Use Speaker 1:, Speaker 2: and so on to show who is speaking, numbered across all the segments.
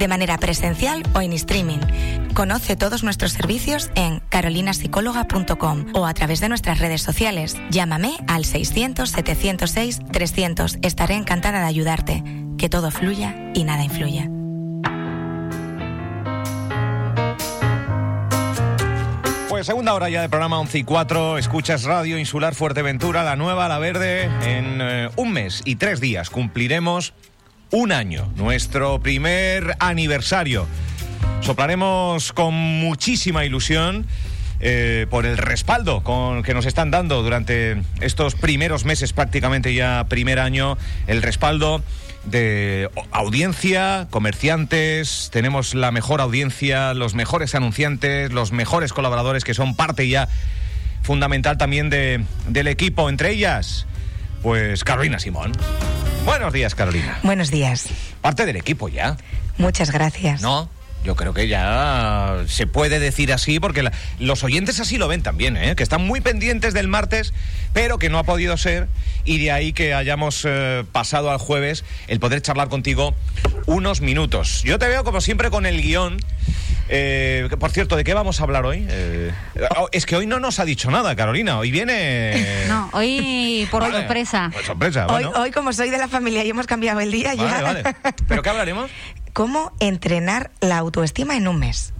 Speaker 1: de manera presencial o en streaming. Conoce todos nuestros servicios en carolinapsicóloga.com o a través de nuestras redes sociales. Llámame al 600-706-300. Estaré encantada de ayudarte. Que todo fluya y nada influya.
Speaker 2: Pues segunda hora ya de programa 11 y 4. Escuchas Radio Insular Fuerteventura, la nueva, la verde. En eh, un mes y tres días cumpliremos un año, nuestro primer aniversario. Soplaremos con muchísima ilusión. eh, por el respaldo que nos están dando durante estos primeros meses, prácticamente ya primer año, el respaldo de audiencia, comerciantes, tenemos la mejor audiencia, los mejores anunciantes, los mejores colaboradores que son parte ya fundamental también de, del equipo, entre ellas, pues Carolina Simón. Buenos días, Carolina.
Speaker 1: Buenos días.
Speaker 2: Parte del equipo ya,
Speaker 1: Muchas gracias.
Speaker 2: ¿no? Yo creo que ya se puede decir así porque la- los oyentes así lo ven también, ¿eh? que están muy pendientes del martes, pero que no ha podido ser y de ahí que hayamos eh, pasado al jueves el poder charlar contigo unos minutos. Yo te veo como siempre con el guion. Eh, por cierto, ¿de qué vamos a hablar hoy? Eh, oh, es que hoy no nos ha dicho nada, Carolina. Hoy viene...
Speaker 3: No, hoy por
Speaker 2: Vale,
Speaker 3: sorpresa.
Speaker 2: pues sorpresa,
Speaker 1: Hoy,
Speaker 2: bueno.
Speaker 1: hoy, como soy de la familia y hemos cambiado el día, ya.
Speaker 2: Vale, vale. ¿Pero qué hablaremos?
Speaker 1: ¿Cómo entrenar la autoestima en un mes?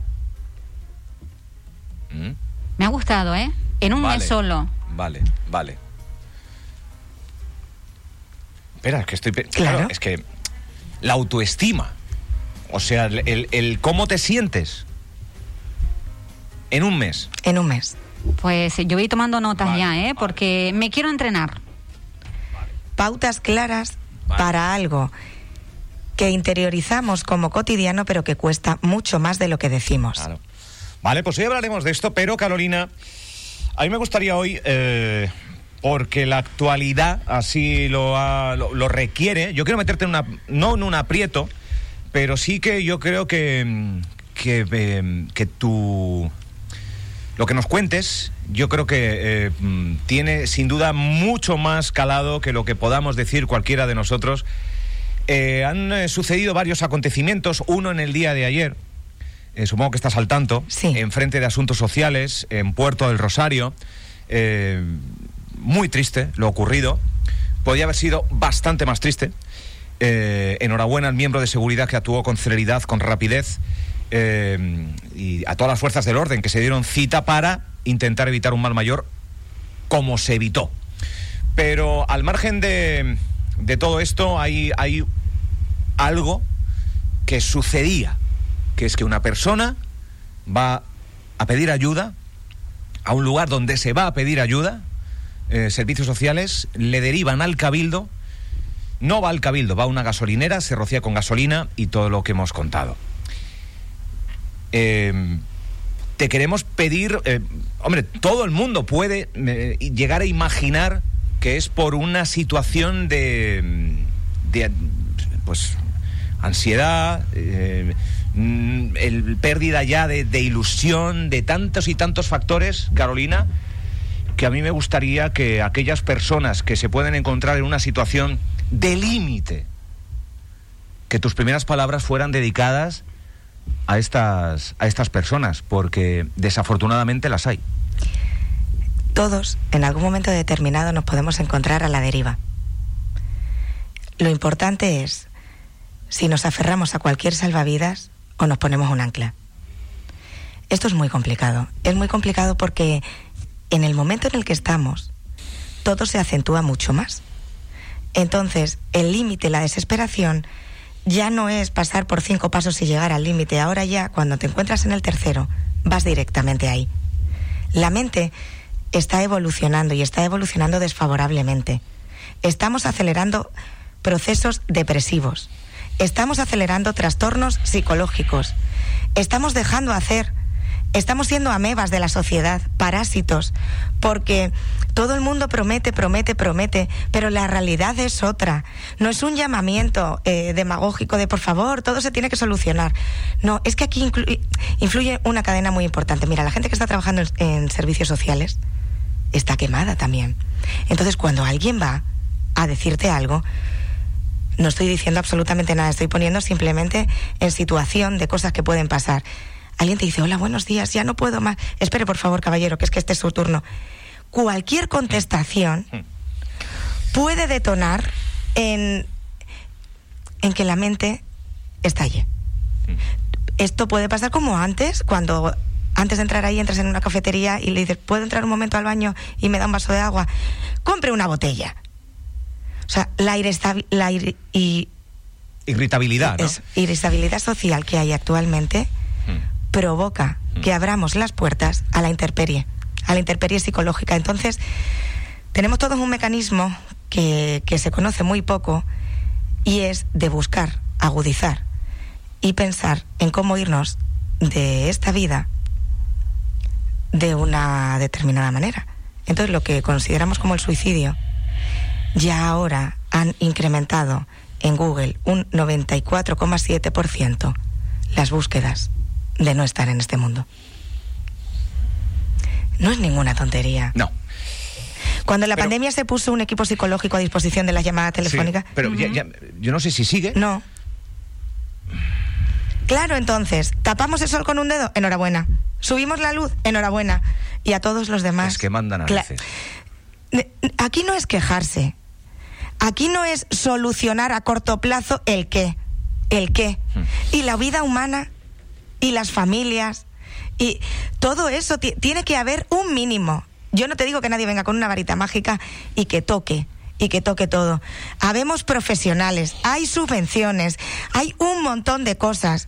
Speaker 2: Mm.
Speaker 3: Me ha gustado, ¿eh? En un
Speaker 2: Vale.
Speaker 3: mes solo.
Speaker 2: Vale, vale. Espera, es que estoy...
Speaker 1: Claro.
Speaker 2: Claro, es que la autoestima, o sea, el, el- cómo te sientes en un mes.
Speaker 1: En un mes.
Speaker 3: Pues yo voy tomando notas
Speaker 2: Vale,
Speaker 3: ya, ¿eh?
Speaker 2: vale.
Speaker 3: Porque me quiero entrenar.
Speaker 1: Pautas claras para algo que interiorizamos como cotidiano, pero que cuesta mucho más de lo que decimos.
Speaker 2: Claro. Vale, pues hoy hablaremos de esto, pero Carolina, a mí me gustaría hoy, eh, porque la actualidad así lo, ha- lo, lo requiere, yo quiero meterte en una, no en un aprieto, pero sí que yo creo que, mm, que, eh, que tu, lo que nos cuentes, yo creo que eh, mm, tiene sin duda mucho más calado que lo que podamos decir cualquiera de nosotros. Eh, han eh, sucedido varios acontecimientos, uno en el día de ayer, supongo que estás al tanto,
Speaker 1: Sí.
Speaker 2: en frente de asuntos sociales, en Puerto del Rosario. Muy triste lo ocurrido. Podía haber sido bastante más triste. Eh, enhorabuena al miembro de seguridad que actuó con celeridad, con rapidez, eh, y a todas las fuerzas del orden que se dieron cita para intentar evitar un mal mayor, como se evitó. Pero al margen de, de todo esto, hay, hay algo que sucedía, que es que una persona va a pedir ayuda a un lugar donde se va a pedir ayuda, eh, servicios sociales, le derivan al cabildo, no va al cabildo, va a una gasolinera, se rocía con gasolina y todo lo que hemos contado. Eh, te queremos pedir, eh, hombre, todo el mundo puede eh, llegar a imaginar que es por una situación de, de pues, ansiedad, eh, el pérdida ya de, de ilusión, de tantos y tantos factores, Carolina, que a mí me gustaría que aquellas personas que se pueden encontrar en una situación de límite, que tus primeras palabras fueran dedicadas a estas, a estas personas, porque desafortunadamente las hay.
Speaker 1: Todos, en algún momento determinado, nos podemos encontrar a la deriva. Lo importante es si nos aferramos a cualquier salvavidas o nos ponemos un ancla. Esto es muy complicado. Es muy complicado porque en el momento en el que estamos, todo se acentúa mucho más. Entonces, el límite, la desesperación, ya no es pasar por cinco pasos y llegar al límite. Ahora ya, cuando te encuentras en el tercero, vas directamente ahí. La mente está evolucionando y está evolucionando desfavorablemente. Estamos acelerando procesos depresivos. Estamos acelerando trastornos psicológicos. Estamos dejando hacer Estamos siendo amebas de la sociedad, parásitos, porque todo el mundo promete, promete, promete, pero la realidad es otra. No es un llamamiento eh, demagógico de por favor, todo se tiene que solucionar. No, es que aquí influye una cadena muy importante. Mira, la gente que está trabajando en servicios sociales está quemada también. Entonces, cuando alguien va a decirte algo, no estoy diciendo absolutamente nada, estoy poniendo simplemente en situación de cosas que pueden pasar. Alguien te dice, hola, buenos días, ya no puedo más. Espere, por favor, caballero, que es que este es su turno. Cualquier contestación puede detonar en, en que la mente estalle. Esto puede pasar como antes, cuando antes de entrar ahí entras en una cafetería y le dices, ¿puedo entrar un momento al baño y me da un vaso de agua? Compre una botella. O sea, la, la ir- y,
Speaker 2: Irritabilidad, ¿no?
Speaker 1: es- irritabilidad social que hay actualmente. Provoca que abramos las puertas a la intemperie, a la intemperie psicológica. Entonces, tenemos todos un mecanismo que, que se conoce muy poco y es de buscar, agudizar y pensar en cómo irnos de esta vida de una determinada manera. Entonces, lo que consideramos como el suicidio, ya ahora han incrementado en Google un 94,7% las búsquedas de no estar en este mundo. No es ninguna tontería.
Speaker 2: No.
Speaker 1: Cuando la
Speaker 2: Pero-
Speaker 1: pandemia se puso un equipo psicológico a disposición de las llamadas
Speaker 2: Sí,
Speaker 1: telefónicas,
Speaker 2: pero ya- ya- yo no sé si sigue.
Speaker 1: no. Claro, entonces, tapamos el sol con un dedo, enhorabuena. Subimos la luz, enhorabuena. Y a todos los demás.
Speaker 2: Es que mandan a veces.
Speaker 1: Aquí no es quejarse. Aquí no es solucionar a corto plazo el qué. El qué.
Speaker 2: Hmm.
Speaker 1: Y la vida humana y las familias y todo eso ti- tiene que haber un mínimo. Yo no te digo que nadie venga con una varita mágica y que toque y que toque todo. Habemos profesionales, hay subvenciones, hay un montón de cosas.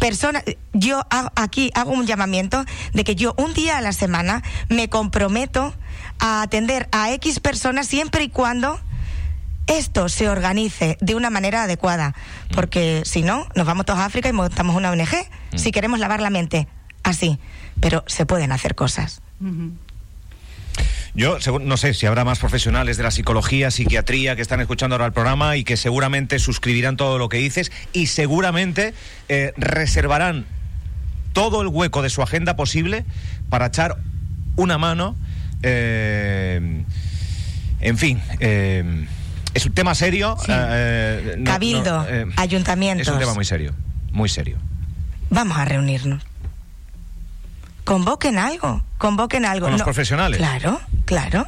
Speaker 1: Personas, yo aquí hago un llamamiento de que yo un día a la semana me comprometo a atender a X personas siempre y cuando esto se organice de una manera adecuada. Porque si no, nos vamos todos a África y montamos una ONG. Si queremos lavar la mente, así. Pero se pueden hacer cosas.
Speaker 3: Ujú.
Speaker 2: Yo segu- no sé si habrá más profesionales de la psicología, psiquiatría que están escuchando ahora el programa y que seguramente suscribirán todo lo que dices y seguramente eh, reservarán todo el hueco de su agenda posible para echar una mano. eh, en fin, eh, es un tema serio.
Speaker 1: Sí.
Speaker 2: no-
Speaker 1: Cabildo,
Speaker 2: no,
Speaker 1: ayuntamientos.
Speaker 2: Es un tema muy serio, muy serio.
Speaker 1: Vamos a reunirnos. Convoquen algo, convoquen algo.
Speaker 2: Con los profesionales.
Speaker 1: Claro, claro.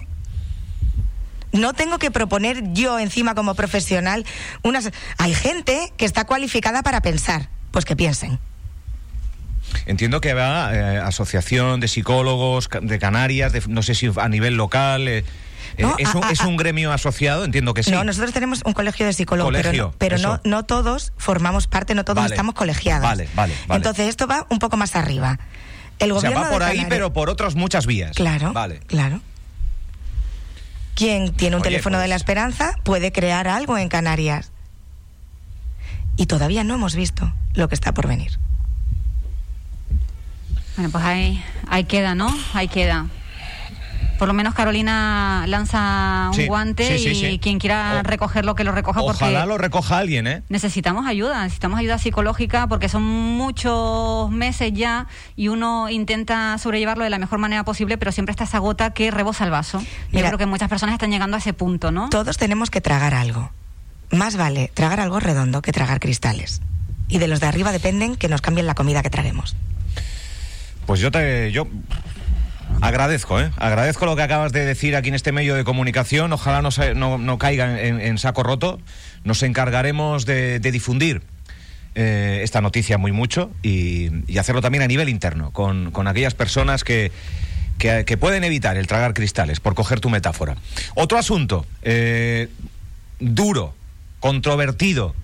Speaker 1: No tengo que proponer yo encima como profesional unas... Hay gente que está cualificada para pensar. Pues que piensen.
Speaker 2: Entiendo que va eh, asociación de psicólogos de Canarias, de- no sé si a nivel local. eh,
Speaker 1: No,
Speaker 2: es,
Speaker 1: a-
Speaker 2: un,
Speaker 1: a-
Speaker 2: es un gremio asociado, entiendo que sí.
Speaker 1: No, nosotros tenemos un colegio de psicólogos, pero,
Speaker 2: Colegio,
Speaker 1: no, pero no,
Speaker 2: eso.
Speaker 1: no todos formamos parte, no todos
Speaker 2: Vale.
Speaker 1: estamos colegiados.
Speaker 2: Vale, vale, vale.
Speaker 1: Entonces esto va un poco más arriba. El
Speaker 2: o sea,
Speaker 1: gobierno
Speaker 2: va por ahí, pero por otras muchas vías.
Speaker 1: Claro,
Speaker 2: Vale.
Speaker 1: claro. Quien tiene un
Speaker 2: Oye,
Speaker 1: teléfono de
Speaker 2: pues-
Speaker 1: la esperanza puede crear algo en Canarias. Y todavía no hemos visto lo que está por venir.
Speaker 3: Bueno, pues ahí, ahí queda, ¿no? Ahí queda. Por lo menos Carolina lanza un
Speaker 2: Sí,
Speaker 3: guante
Speaker 2: sí, sí,
Speaker 3: y
Speaker 2: sí.
Speaker 3: quien quiera
Speaker 2: O-
Speaker 3: recogerlo, que lo recoja
Speaker 2: Ojalá
Speaker 3: porque
Speaker 2: lo recoja alguien, ¿eh?
Speaker 3: necesitamos ayuda, necesitamos ayuda psicológica porque son muchos meses ya y uno intenta sobrellevarlo de la mejor manera posible, pero siempre está esa gota que rebosa el vaso. Yo creo que muchas personas están llegando a ese punto, ¿no?
Speaker 1: Todos tenemos que tragar algo. Más vale tragar algo redondo que tragar cristales. Y de los de arriba dependen que nos cambien la comida que traguemos.
Speaker 2: Pues yo te. Yo agradezco, ¿eh? Agradezco lo que acabas de decir aquí en este medio de comunicación. Ojalá no, no, no caiga en, saco roto. Nos encargaremos de, difundir. eh, esta noticia muy mucho y, hacerlo también a nivel interno, con, con aquellas personas que, que, pueden evitar el tragar cristales, por coger tu metáfora. Otro asunto, eh, duro, controvertido,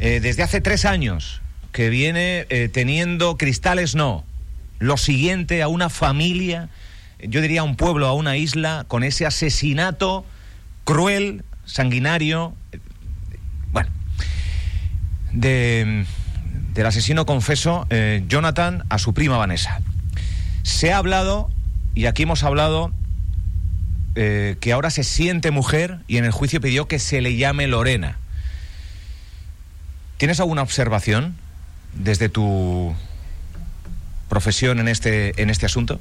Speaker 2: eh, desde hace tres años, que viene teniendo cristales no. Lo siguiente a una familia, yo diría a un pueblo, a una isla, con ese asesinato cruel, sanguinario, bueno, de, del asesino confeso eh, Jonathan a su prima Vanessa. Se ha hablado, y aquí hemos hablado, eh, que ahora se siente mujer y en el juicio pidió que se le llame Lorena. ¿Tienes alguna observación desde tu profesión en este, en este asunto?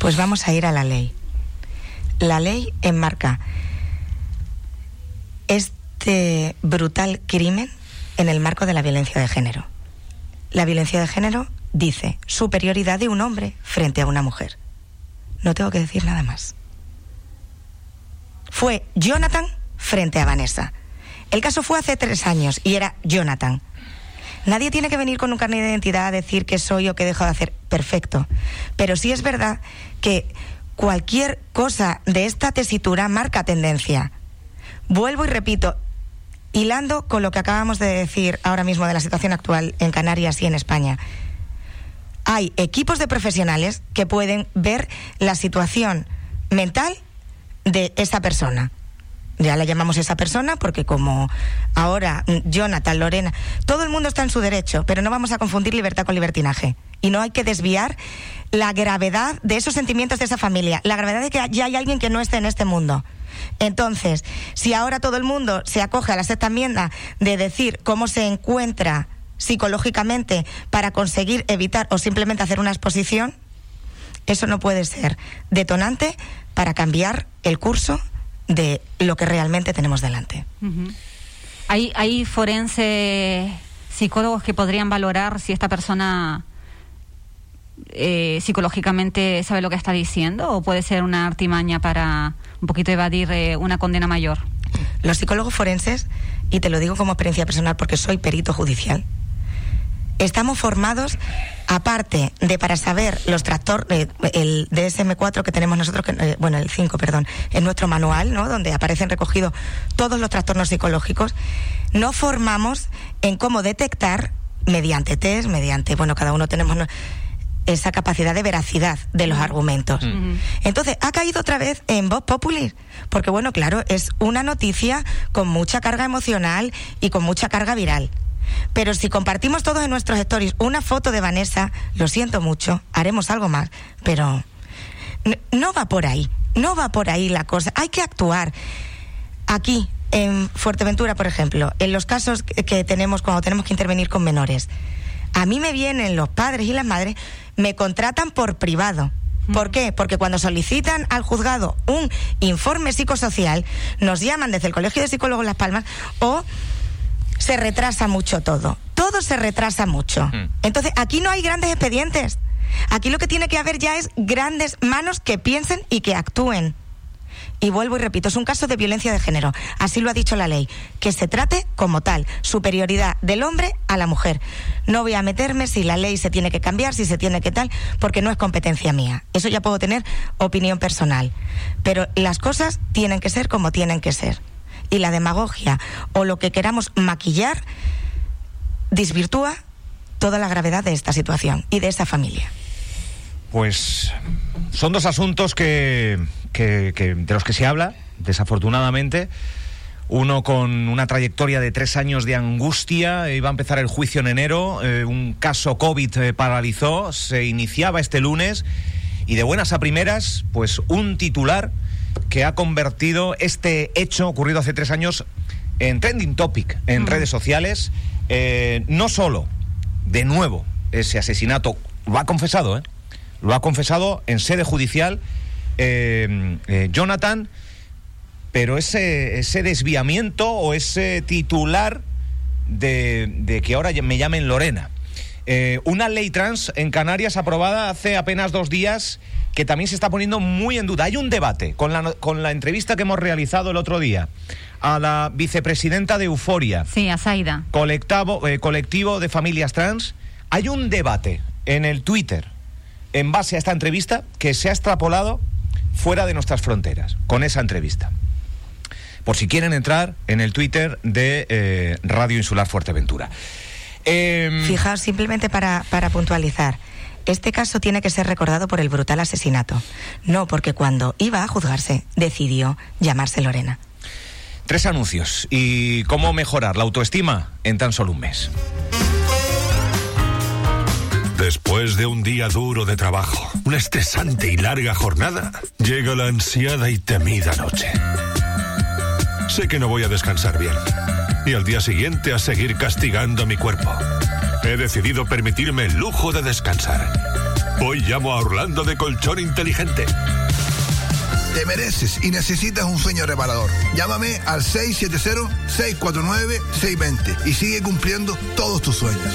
Speaker 1: Pues vamos a ir a la ley. La ley enmarca este brutal crimen en el marco de la violencia de género. La violencia de género dice superioridad de un hombre frente a una mujer. No tengo que decir nada más. Fue Jonathan frente a Vanessa. El caso fue hace tres años y era Jonathan. Nadie tiene que venir con un carnet de identidad a decir que soy o que dejo de hacer. Perfecto. Pero sí es verdad que cualquier cosa de esta tesitura marca tendencia. Vuelvo y repito, hilando con lo que acabamos de decir ahora mismo de la situación actual en Canarias y en España. Hay equipos de profesionales que pueden ver la situación mental de esa persona ya la llamamos esa persona porque como ahora mm, Jonathan, Lorena, todo el mundo está en su derecho, pero no vamos a confundir libertad con libertinaje. Y no hay que desviar la gravedad de esos sentimientos de esa familia, la gravedad de que ya hay alguien que no esté en este mundo. Entonces, si ahora todo el mundo se acoge a la sexta enmienda de decir cómo se encuentra psicológicamente para conseguir evitar o simplemente hacer una exposición, eso no puede ser detonante para cambiar el curso de lo que realmente tenemos delante.
Speaker 3: ¿Hay, ¿Hay forenses, psicólogos que podrían valorar si esta persona eh, psicológicamente sabe lo que está diciendo o puede ser una artimaña para un poquito evadir eh, una condena mayor?
Speaker 1: Los psicólogos forenses, y te lo digo como experiencia personal porque soy perito judicial, estamos formados, aparte de para saber los trastornos, el DSM4 que tenemos nosotros, que, eh, bueno, el 5, perdón, en nuestro manual, ¿no? Donde aparecen recogidos todos los trastornos psicológicos, no formamos en cómo detectar mediante test, mediante, bueno, cada uno tenemos esa capacidad de veracidad de los argumentos. Entonces, ha caído otra vez en voz popular, porque bueno, claro, es una noticia con mucha carga emocional y con mucha carga viral. Pero si compartimos todos en nuestros stories una foto de Vanessa, lo siento mucho, haremos algo más, pero no va por ahí, no va por ahí la cosa. Hay que actuar. Aquí, en Fuerteventura, por ejemplo, en los casos que tenemos cuando tenemos que intervenir con menores, a mí me vienen los padres y las madres, me contratan por privado. ¿Por qué? Porque cuando solicitan al juzgado un informe psicosocial, nos llaman desde el Colegio de Psicólogos Las Palmas o se retrasa mucho todo. Todo se retrasa mucho. Mm. Entonces, aquí no hay grandes expedientes. Aquí lo que tiene que haber ya es grandes manos que piensen y que actúen. Y vuelvo y repito, es un caso de violencia de género. Así lo ha dicho la ley. Que se trate como tal. Superioridad del hombre a la mujer. No voy a meterme si la ley se tiene que cambiar, si se tiene que tal, porque no es competencia mía. Eso ya puedo tener opinión personal. Pero las cosas tienen que ser como tienen que ser y la demagogia o lo que queramos maquillar desvirtúa toda la gravedad de esta situación y de esa familia.
Speaker 2: Pues son dos asuntos que, de los que se habla, desafortunadamente. Uno con una trayectoria de tres años de angustia, iba a empezar el juicio en enero, eh, un caso COVID eh, paralizó, se iniciaba este lunes y de buenas a primeras, pues un titular que ha convertido este hecho ocurrido hace tres años en trending topic en redes sociales. Eh, no solo, de nuevo, ese asesinato, lo ha confesado, ¿eh? Lo ha confesado en sede judicial eh, Jonathan, pero ese, ese desviamiento o ese titular de, de que ahora me llamen Lorena. Una ley trans en Canarias aprobada hace apenas dos días que también se está poniendo muy en duda. Hay un debate con la, con la entrevista que hemos realizado el otro día a la vicepresidenta de Euforia.
Speaker 3: Sí, a Saida.
Speaker 2: Colectivo, eh, colectivo de familias trans. Hay un debate en el Twitter en base a esta entrevista que se ha extrapolado fuera de nuestras fronteras con esa entrevista. Por si quieren entrar en el Twitter de eh, Radio Insular Fuerteventura.
Speaker 1: Em, Fijaos, simplemente para, para puntualizar. Este caso tiene que ser recordado por el brutal asesinato, no porque cuando iba a juzgarse decidió llamarse Lorena.
Speaker 2: Tres anuncios y cómo mejorar la autoestima en tan solo un mes.
Speaker 4: Después de un día duro de trabajo, una estresante y larga jornada, llega la ansiada y temida noche. Sé que no voy a descansar bien. Y al día siguiente a seguir castigando mi cuerpo. He decidido permitirme el lujo de descansar. Hoy llamo a Orlando de Colchón Inteligente.
Speaker 5: Te mereces y necesitas un sueño reparador. Llámame al 670-649-620 y sigue cumpliendo todos tus sueños.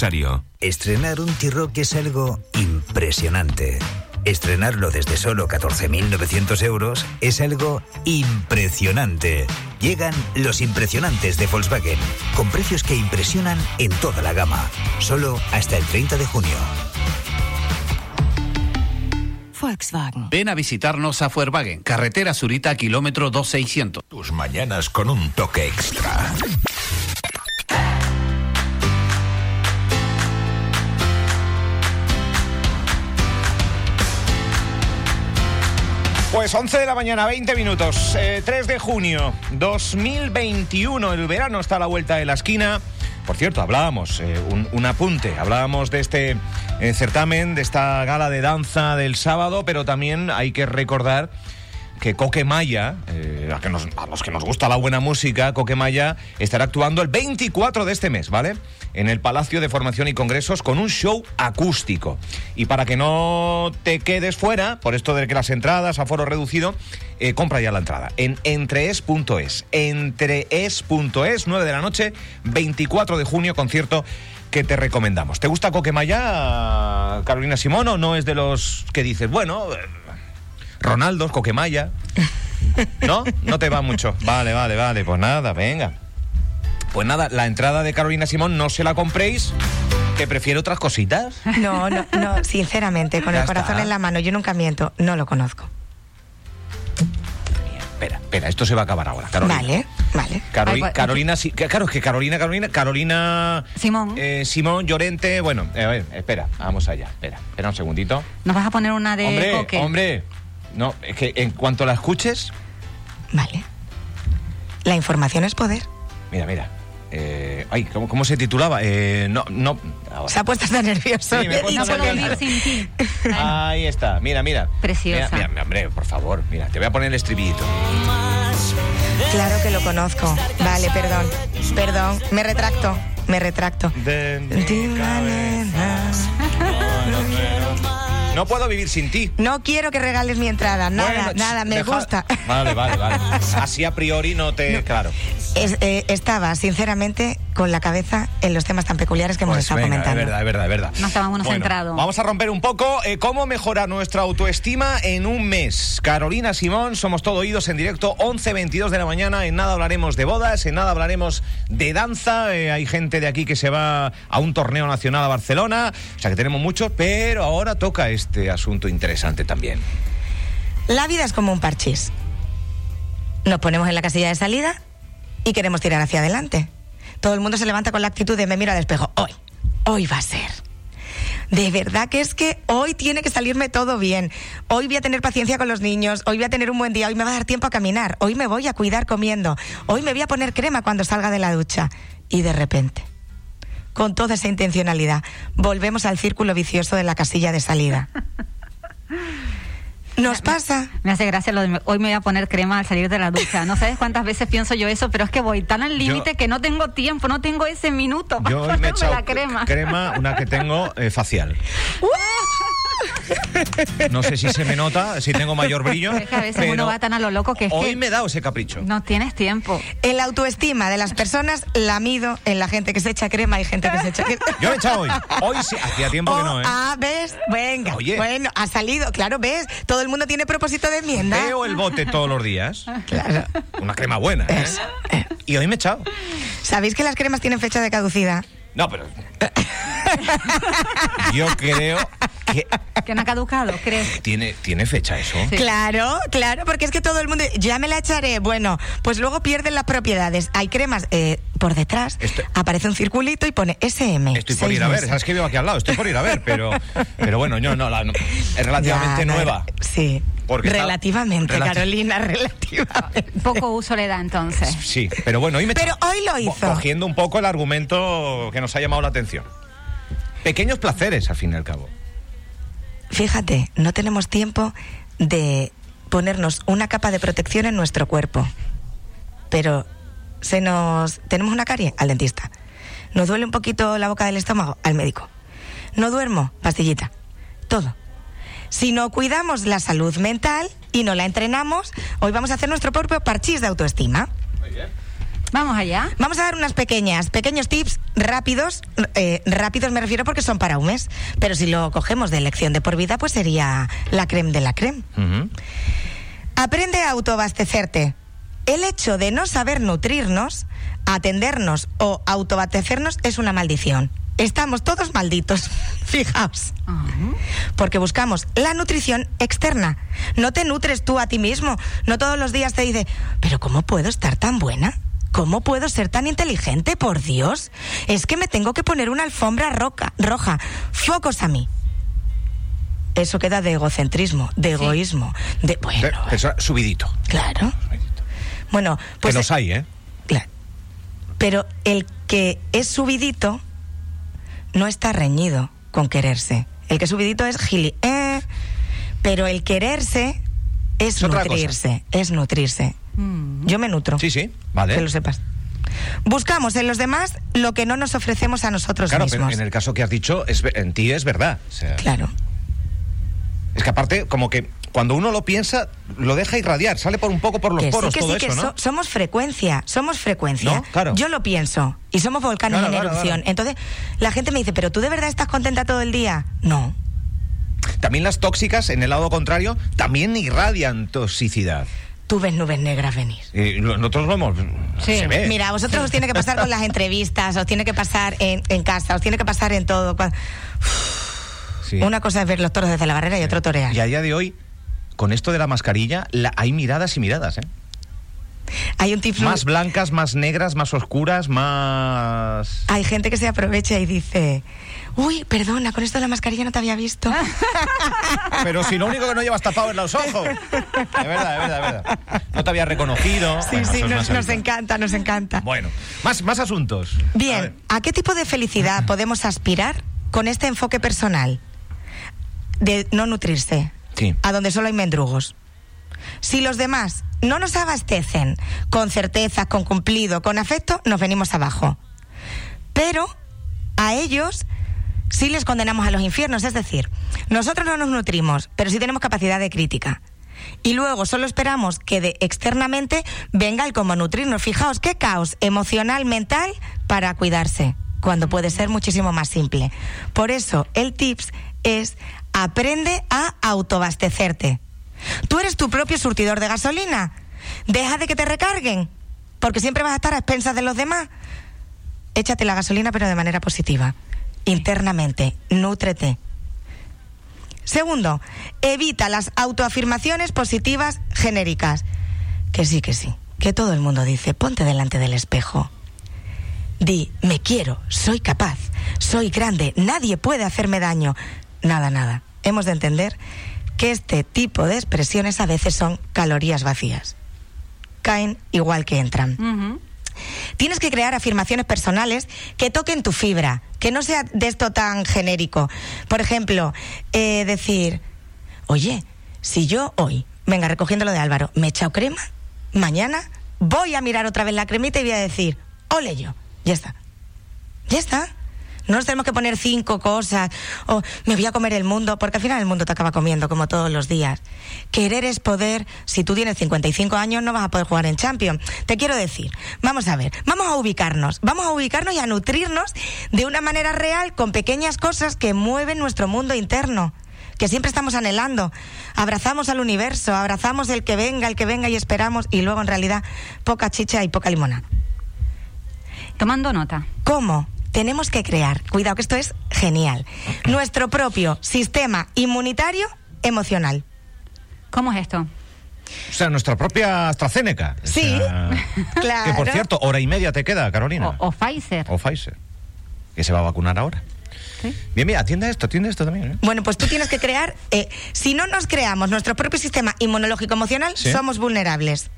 Speaker 6: Estrenar un T-Rock es algo impresionante. Estrenarlo desde solo 14.900 euros es algo impresionante. Llegan los impresionantes de Volkswagen, con precios que impresionan en toda la gama, solo hasta el 30 de junio.
Speaker 7: Volkswagen. Ven a visitarnos a Volkswagen, carretera Zurita, kilómetro 2600.
Speaker 8: Tus mañanas con un toque extra.
Speaker 2: Pues 11 de la mañana, 20 minutos, 3 eh, de junio 2021, el verano está a la vuelta de la esquina. Por cierto, hablábamos, eh, un, apunte, hablábamos de este eh, certamen, de esta gala de danza del sábado, pero también hay que recordar que Coquemaya, eh, a, los que nos gusta la buena música, Coquemaya estará actuando el 24 de este mes, ¿vale? En el Palacio de Formación y Congresos con un show acústico. Y para que no te quedes fuera, por esto de que las entradas a foro reducido, eh, compra ya la entrada en entrees.es. Entrees.es, 9 de la noche, 24 de junio, concierto que te recomendamos. ¿Te gusta Coquemaya, Carolina Simón, o no es de los que dices, bueno Ronaldo, Coquemaya. ¿No? No te va mucho. Vale, vale, vale. Pues nada, venga. Pues nada, la entrada de Carolina Simón no se la compréis, que prefiere otras cositas.
Speaker 1: No, no, no, sinceramente, con el corazón en la mano, yo nunca miento, no lo conozco.
Speaker 2: Espera, espera, esto se va a acabar ahora, Carolina.
Speaker 1: Vale, vale.
Speaker 2: Carolina, sí, claro, es que Carolina, Carolina, Carolina...
Speaker 3: Simón.
Speaker 2: Eh, Simón, Llorente, bueno, a ver, espera, vamos allá, espera, espera un segundito.
Speaker 3: ¿Nos vas a poner una de
Speaker 2: Hombre, hombre, no, es que en cuanto la escuches.
Speaker 1: Vale. La información es poder.
Speaker 2: Mira, mira. Eh, ay, ¿cómo, se titulaba? Eh, no, no.
Speaker 1: Se ha puesto tan nervioso.
Speaker 3: Sí, me no puedo vivir sin ti.
Speaker 2: Ahí está, mira, mira.
Speaker 3: Preciosa.
Speaker 2: Mira, mira, hombre, por favor, mira, te voy a poner el estribillito.
Speaker 1: Claro que lo conozco. Vale, perdón. Perdón, me retracto. Me retracto. De
Speaker 2: no puedo vivir sin ti.
Speaker 1: No quiero que regales mi entrada, nada, nada, me gusta.
Speaker 2: Vale, vale, vale. Así a priori no te. Claro.
Speaker 1: Eh, estaba, sinceramente, con la cabeza en los temas tan peculiares que hemos pues estado comentando.
Speaker 2: Es verdad, es verdad, es verdad.
Speaker 3: No estábamos centrados.
Speaker 2: Vamos a romper un poco eh, cómo mejorar nuestra autoestima en un mes. Carolina Simón, somos todo oídos en directo, 11.22 de la mañana. En nada hablaremos de bodas, en nada hablaremos de danza. Eh, hay gente de aquí que se va a un torneo nacional a Barcelona. O sea que tenemos mucho, pero ahora toca este asunto interesante también.
Speaker 1: La vida es como un parchís. Nos ponemos en la casilla de salida y queremos tirar hacia adelante. Todo el mundo se levanta con la actitud de me miro al espejo. Hoy, hoy va a ser. De verdad que es que hoy tiene que salirme todo bien. Hoy voy a tener paciencia con los niños, hoy voy a tener un buen día, hoy me va a dar tiempo a caminar, hoy me voy a cuidar comiendo, hoy me voy a poner crema cuando salga de la ducha. Y de repente, con toda esa intencionalidad, volvemos al círculo vicioso de la casilla de salida. Nos pasa.
Speaker 3: Me hace gracia lo de hoy me voy a poner crema al salir de la ducha. No sabes cuántas veces pienso yo eso, pero es que voy tan al límite que no tengo tiempo, no tengo ese minuto
Speaker 2: para yo me he la crema. Crema, una que tengo eh, facial. No sé si se me nota, si tengo mayor brillo.
Speaker 3: Es que a veces
Speaker 2: pero
Speaker 3: uno va tan a lo loco que es
Speaker 2: Hoy
Speaker 3: que
Speaker 2: me he dado ese capricho.
Speaker 3: no tienes tiempo.
Speaker 1: El autoestima de las personas la mido en la gente que se echa crema y gente que se echa crema.
Speaker 2: Yo me he echado hoy. Hoy sí, hacía tiempo que
Speaker 1: Oh,
Speaker 2: no, ¿eh?
Speaker 1: Ah, ¿ves? Venga.
Speaker 2: Oye.
Speaker 1: Bueno, ha salido. Claro, ¿ves? Todo el mundo tiene propósito de enmienda.
Speaker 2: Veo el bote todos los días.
Speaker 1: Claro.
Speaker 2: Una crema buena, ¿eh?
Speaker 1: Eso, eh.
Speaker 2: Y hoy me he echado.
Speaker 1: ¿Sabéis que las cremas tienen fecha de caducidad?
Speaker 2: No, pero. Yo creo que
Speaker 3: no ha caducado, ¿crees?
Speaker 2: tiene, tiene fecha eso.
Speaker 3: Sí.
Speaker 1: Claro, claro, porque es que todo el mundo, ya me la echaré. Bueno, pues luego pierden las propiedades. Hay cremas eh, por detrás, aparece un circulito y pone SM.
Speaker 2: Estoy por ir a ver,
Speaker 1: meses.
Speaker 2: sabes que vivo aquí al lado, estoy por ir a ver, pero, pero bueno, yo no, la- no- es relativamente
Speaker 1: Ya,
Speaker 2: nueva.
Speaker 1: Sí.
Speaker 2: Porque
Speaker 1: relativamente,
Speaker 2: relati-
Speaker 1: Carolina, relativamente.
Speaker 3: Poco uso le da entonces.
Speaker 2: Sí, pero bueno, hoy me
Speaker 1: Pero hoy lo hizo.
Speaker 2: Cogiendo un poco el argumento que nos ha llamado la atención. Pequeños placeres, al fin y al cabo.
Speaker 1: Fíjate, no tenemos tiempo de ponernos una capa de protección en nuestro cuerpo. Pero se nos tenemos una carie al dentista. Nos duele un poquito la boca del estómago al médico. No duermo, pastillita. Todo. Si no cuidamos la salud mental y no la entrenamos, hoy vamos a hacer nuestro propio parchís de autoestima.
Speaker 3: Vamos allá.
Speaker 1: Vamos a dar unas pequeñas, pequeños tips rápidos. eh, rápidos me refiero porque son para un mes. Pero si lo cogemos de lección de por vida, pues sería la creme de la creme. Aprende a autoabastecerte. El hecho de no saber nutrirnos, atendernos o autoabastecernos es una maldición. Estamos todos malditos. Fijaos.
Speaker 3: Ajá.
Speaker 1: Porque buscamos la nutrición externa. No te nutres tú a ti mismo. No todos los días te dice, pero ¿cómo puedo estar tan buena? ¿Cómo puedo ser tan inteligente? Por Dios. Es que me tengo que poner una alfombra roca, roja. Focos a mí. Eso queda de egocentrismo, de egoísmo, de... Bueno,
Speaker 2: Pe- Eso, subidito.
Speaker 1: claro. Bueno, pues...
Speaker 2: que los hay, ¿eh?
Speaker 1: Claro. Pero el que es subidito no está reñido con quererse. El que es subidito es gili. eh, pero el quererse es, nutrirse. Es nutrirse. Yo me nutro.
Speaker 2: Sí, sí, vale.
Speaker 1: Que lo sepas. Buscamos en los demás lo que no nos ofrecemos a nosotros
Speaker 2: Claro, pero
Speaker 1: mismos.
Speaker 2: en el caso que has dicho, es, en ti es verdad. O sea,
Speaker 1: Claro.
Speaker 2: Es que aparte, como que cuando uno lo piensa, lo deja irradiar, sale por un poco por los
Speaker 1: Que sí,
Speaker 2: poros
Speaker 1: que
Speaker 2: todo
Speaker 1: sí,
Speaker 2: eso,
Speaker 1: que
Speaker 2: ¿no?
Speaker 1: so- somos frecuencia, somos frecuencia.
Speaker 2: No, claro.
Speaker 1: Yo lo pienso y somos volcanes
Speaker 2: Claro,
Speaker 1: en
Speaker 2: claro,
Speaker 1: erupción.
Speaker 2: claro.
Speaker 1: Entonces, la gente me dice, ¿pero tú de verdad estás contenta todo el día? No.
Speaker 2: También las tóxicas, en el lado contrario, también irradian toxicidad.
Speaker 1: Tú ves nubes negras venir.
Speaker 2: Y lo- nosotros hemos.
Speaker 3: Sí.
Speaker 2: Se ve.
Speaker 1: Mira, vosotros os tiene que pasar con las entrevistas, os tiene que pasar en, en casa, os tiene que pasar en todo.
Speaker 2: Sí.
Speaker 1: Una cosa es ver los toros desde la barrera y otro torear.
Speaker 2: Y a día de hoy, con esto de la mascarilla, la- hay miradas y miradas, ¿eh?
Speaker 1: Hay un tip
Speaker 2: Más blancas, más negras, más oscuras, más.
Speaker 1: Hay gente que se aprovecha y dice, uy, perdona, con esto de la mascarilla no te había visto.
Speaker 2: Pero si lo único que no llevas tapado es los ojos. Es verdad, es verdad, es verdad. No te había reconocido.
Speaker 1: Sí,
Speaker 2: Bueno,
Speaker 1: sí, nos, encanta, nos encanta.
Speaker 2: Bueno, más, más asuntos. A
Speaker 1: Bien,
Speaker 2: ver.
Speaker 1: ¿a qué tipo de felicidad podemos aspirar con este enfoque personal? De no nutrirse,
Speaker 2: Sí.
Speaker 1: a donde solo hay mendrugos. Si los demás no nos abastecen con certeza, con cumplido, con afecto, nos venimos abajo. Pero a ellos sí les condenamos a los infiernos, es decir, nosotros no nos nutrimos, pero sí tenemos capacidad de crítica. Y luego solo esperamos que de externamente venga el cómo nutrirnos. Fijaos qué caos emocional, mental para cuidarse, cuando puede ser muchísimo más simple. Por eso el tips es aprende a autoabastecerte. Tú eres tu propio surtidor de gasolina. Deja de que te recarguen, porque siempre vas a estar a expensas de los demás. Échate la gasolina, pero de manera positiva. Internamente, nútrete. Segundo, evita las autoafirmaciones positivas genéricas. Que sí, que sí, que todo el mundo dice, ponte delante del espejo. Di, me quiero, soy capaz, soy grande, nadie puede hacerme daño. Nada, nada. Hemos de entender que este tipo de expresiones a veces son calorías vacías. Caen igual que entran. Tienes que crear afirmaciones personales que toquen tu fibra, que no sea de esto tan genérico. Por ejemplo, eh, decir, oye, si yo hoy, venga, recogiendo lo de Álvaro, me he echado crema, mañana voy a mirar otra vez la cremita y voy a decir, ole yo, ya está. Ya está. No nos tenemos que poner cinco cosas o me voy a comer el mundo, porque al final el mundo te acaba comiendo como todos los días. Querer es poder. Si tú tienes 55 años no vas a poder jugar en Champions. Te quiero decir, vamos a ver, vamos a ubicarnos, vamos a ubicarnos y a nutrirnos de una manera real con pequeñas cosas que mueven nuestro mundo interno que siempre estamos anhelando. Abrazamos al universo, abrazamos el que venga, el que venga y esperamos, y luego en realidad poca chicha y poca limona.
Speaker 3: Tomando nota.
Speaker 1: ¿Cómo? Tenemos que crear, cuidado que esto es genial, nuestro propio sistema inmunitario emocional.
Speaker 3: ¿Cómo es esto?
Speaker 2: O sea, nuestra propia AstraZeneca. O
Speaker 1: Sí,
Speaker 2: sea,
Speaker 1: claro.
Speaker 2: Que por cierto, hora y media te queda, Carolina.
Speaker 3: O, o Pfizer.
Speaker 2: O Pfizer. Que se va a vacunar ahora.
Speaker 3: Sí.
Speaker 2: Bien, bien, atiende esto, atiende esto también. ¿eh?
Speaker 1: Bueno, pues tú tienes que crear, eh, si no nos creamos nuestro propio sistema inmunológico emocional,
Speaker 2: Sí.
Speaker 1: somos vulnerables.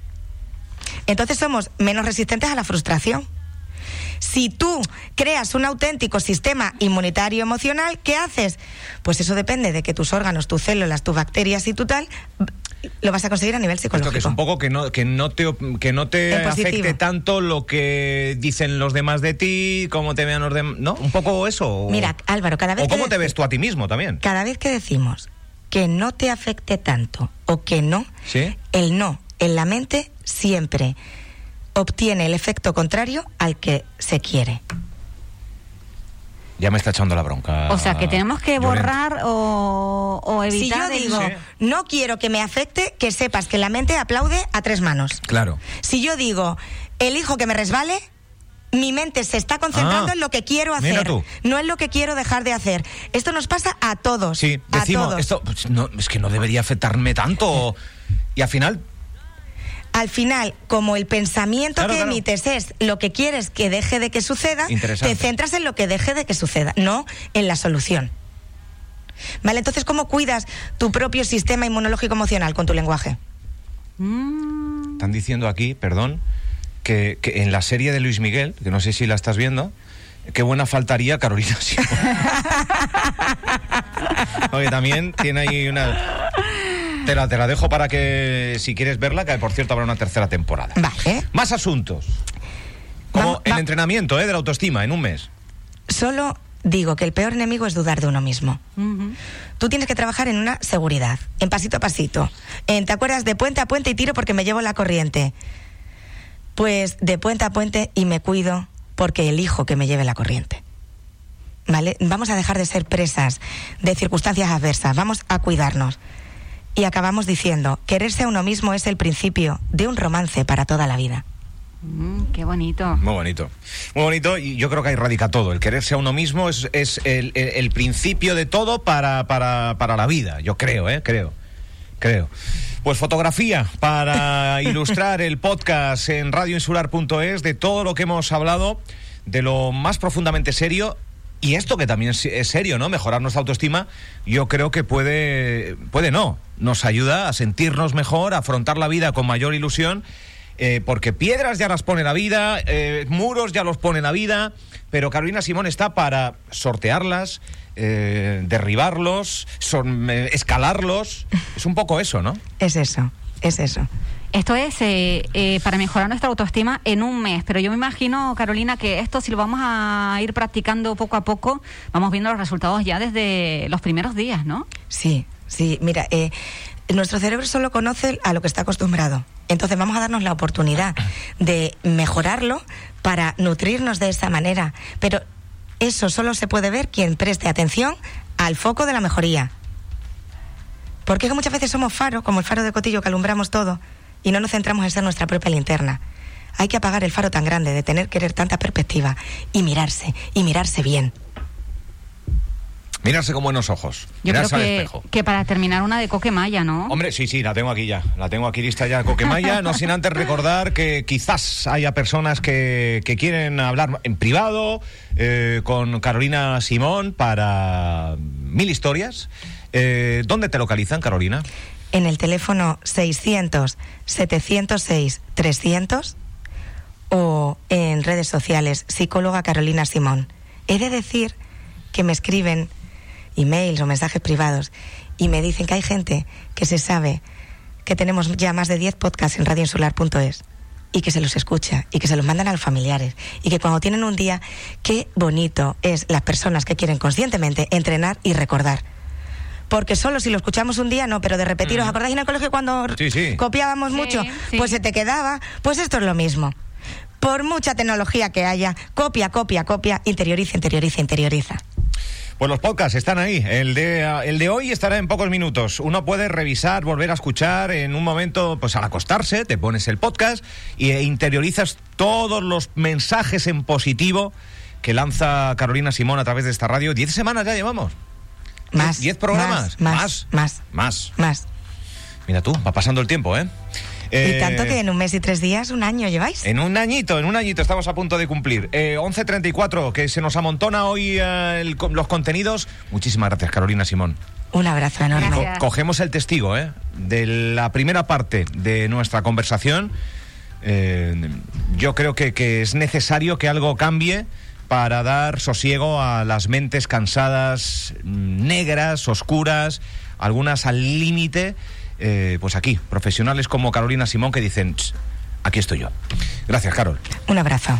Speaker 1: Entonces somos menos resistentes a la frustración. Si tú creas un auténtico sistema inmunitario emocional, ¿qué haces? Pues eso depende de que tus órganos, tus células, tus bacterias y tu tal, lo vas a conseguir a nivel
Speaker 2: Esto
Speaker 1: psicológico.
Speaker 2: que es un poco que no, que no te, que no te afecte tanto lo que dicen los demás de ti, cómo te vean los demás. ¿No? Un poco eso.
Speaker 1: Mira, Álvaro, cada vez
Speaker 2: O
Speaker 1: que
Speaker 2: cómo te ves tú a ti mismo también.
Speaker 1: Cada vez que decimos que no te afecte tanto o que no,
Speaker 2: ¿Sí?
Speaker 1: el no en la mente siempre obtiene el efecto contrario al que se quiere.
Speaker 2: Ya me está echando la bronca.
Speaker 3: O sea, que tenemos que borrar o, o
Speaker 1: Si yo
Speaker 3: evitar el-
Speaker 1: digo,
Speaker 2: Sí.
Speaker 1: no quiero que me afecte, que sepas que la mente aplaude a tres manos.
Speaker 2: Claro.
Speaker 1: Si yo digo, elijo que me resbale, mi mente se está concentrando
Speaker 2: Ah,
Speaker 1: en lo que quiero
Speaker 2: mira
Speaker 1: hacer,
Speaker 2: tú.
Speaker 1: no en lo que quiero dejar de hacer. Esto nos pasa a todos.
Speaker 2: Sí,
Speaker 1: a
Speaker 2: decimos,
Speaker 1: todos.
Speaker 2: esto pues, no, es que no debería afectarme tanto. Y al final,
Speaker 1: Al final, como el pensamiento
Speaker 2: Claro,
Speaker 1: que
Speaker 2: claro.
Speaker 1: emites es lo que quieres que deje de que suceda, te centras en lo que deje de que suceda, no en la solución. ¿Vale? Entonces, ¿cómo cuidas tu propio sistema inmunológico emocional con tu lenguaje?
Speaker 3: Mm,
Speaker 2: están diciendo aquí, perdón, que, que en la serie de Luis Miguel, que no sé si la estás viendo, qué buena faltaría Carolina Simón. Oye, también tiene ahí una... Te la, te la dejo para que, si quieres verla, que por cierto habrá una tercera temporada.
Speaker 1: Vale.
Speaker 2: Más asuntos. Como el
Speaker 1: va-
Speaker 2: entrenamiento ¿eh? de la autoestima en un mes.
Speaker 1: Solo digo que el peor enemigo es dudar de uno mismo. Tú tienes que trabajar en una seguridad, en pasito a pasito. En, ¿Te acuerdas de puente a puente y tiro porque me llevo la corriente? Pues de puente a puente y me cuido porque elijo que me lleve la corriente. ¿Vale? Vamos a dejar de ser presas de circunstancias adversas, vamos a cuidarnos. Y acabamos diciendo, quererse a uno mismo es el principio de un romance para toda la vida.
Speaker 3: Mm, qué bonito.
Speaker 2: Muy bonito. Muy bonito y yo creo que ahí radica todo. El quererse a uno mismo es, es el, el- el principio de todo para, para, para la vida. Yo creo, ¿eh? Creo. Creo. Pues fotografía para ilustrar el podcast en radioinsular.es de todo lo que hemos hablado, de lo más profundamente serio. Y esto que también es- es serio, ¿no? Mejorar nuestra autoestima, yo creo que puede, puede no, nos ayuda a sentirnos mejor, a afrontar la vida con mayor ilusión eh, porque piedras ya las pone la vida, eh, muros ya los pone la vida, pero Carolina Simón está para sortearlas, eh, derribarlos, son- eh, escalarlos. Es un poco eso, ¿no?
Speaker 1: Es eso, es eso.
Speaker 3: Esto es eh, eh, para mejorar nuestra autoestima en un mes, pero yo me imagino, Carolina, que esto si lo vamos a ir practicando poco a poco, vamos viendo los resultados ya desde los primeros días, ¿no?
Speaker 1: Sí, sí, mira, eh, nuestro cerebro solo conoce a lo que está acostumbrado. Entonces vamos a darnos la oportunidad de mejorarlo para nutrirnos de esa manera. Pero eso solo se puede ver quien preste atención al foco de la mejoría. Porque que muchas veces somos faros, como el faro de Cotillo que alumbramos todo, y no nos centramos en ser nuestra propia linterna. Hay que apagar el faro tan grande de tener querer tanta perspectiva y mirarse, y mirarse bien.
Speaker 2: Mirarse con buenos ojos.
Speaker 3: Yo creo que,
Speaker 2: espejo.
Speaker 3: que para terminar una de Coquemaya, ¿no?
Speaker 2: Hombre, sí, sí, la tengo aquí ya. La tengo aquí lista ya, Coquemaya. No sin antes recordar que quizás haya personas que, que quieren hablar en privado eh, con Carolina Simón para mil historias. Eh, ¿Dónde te localizan, Carolina?
Speaker 1: en el teléfono 600-706-300 o en redes sociales, psicóloga Carolina Simón. He de decir que me escriben emails o mensajes privados y me dicen que hay gente que se sabe que tenemos ya más de 10 podcasts en radioinsular.es. y que se los escucha y que se los mandan a los familiares y que cuando tienen un día, qué bonito es las personas que quieren conscientemente entrenar y recordar. Porque solo si lo escuchamos un día, no, pero de repetir, ¿os acordáis en el colegio cuando
Speaker 2: Sí, sí.
Speaker 1: copiábamos
Speaker 3: Sí,
Speaker 1: mucho?
Speaker 3: sí.
Speaker 1: Pues se te quedaba. Pues esto es lo mismo. Por mucha tecnología que haya, copia, copia, copia, interioriza, interioriza, interioriza.
Speaker 2: Pues los podcasts están ahí. El de, el de hoy estará en pocos minutos. Uno puede revisar, volver a escuchar en un momento, pues al acostarse, te pones el podcast e interiorizas todos los mensajes en positivo que lanza Carolina Simón a través de esta radio. Diez semanas ya llevamos.
Speaker 1: Más.
Speaker 2: ¿Diez programas?
Speaker 1: Más. Más. Más.
Speaker 2: Más.
Speaker 1: más.
Speaker 2: Mira tú, va pasando el tiempo, ¿eh? Eh,
Speaker 1: y tanto que en un mes y tres días, un año lleváis.
Speaker 2: En un añito, en un añito estamos a punto de cumplir. Eh, 11.34, que se nos amontona hoy eh, el- los contenidos. Muchísimas gracias, Carolina Simón.
Speaker 1: Un abrazo enorme.
Speaker 2: Co- cogemos el testigo ¿eh? de la primera parte de nuestra conversación. Eh, yo creo que, que es necesario que algo cambie para dar sosiego a las mentes cansadas, mm, negras, oscuras, algunas al límite. Eh, pues aquí, profesionales como Carolina Simón que dicen, "Ch, aquí estoy yo. Gracias, Carol.
Speaker 1: Un abrazo.